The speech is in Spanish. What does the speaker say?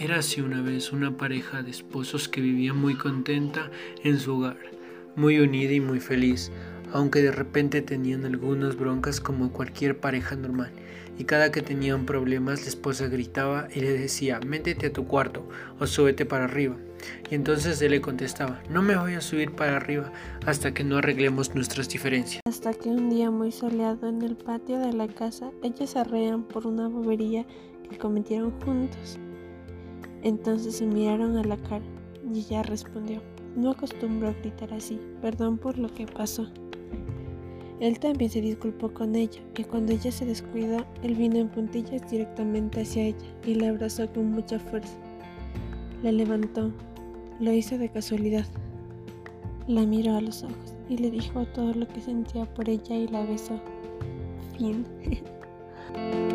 Érase una vez una pareja de esposos que vivía muy contenta en su hogar, muy unida y muy feliz, aunque de repente tenían algunas broncas como cualquier pareja normal. Y cada que tenían problemas, la esposa gritaba y le decía, métete a tu cuarto o súbete para arriba. Y entonces él le contestaba, no me voy a subir para arriba hasta que no arreglemos nuestras diferencias. Hasta que un día muy soleado en el patio de la casa, ellos se arrean por una bobería que cometieron juntos. Entonces se miraron a la cara y ella respondió, no acostumbro a gritar así, perdón por lo que pasó. Él también se disculpó con ella y cuando ella se descuidó, él vino en puntillas directamente hacia ella y la abrazó con mucha fuerza. La levantó, lo hizo de casualidad. La miró a los ojos y le dijo todo lo que sentía por ella y la besó. Fin.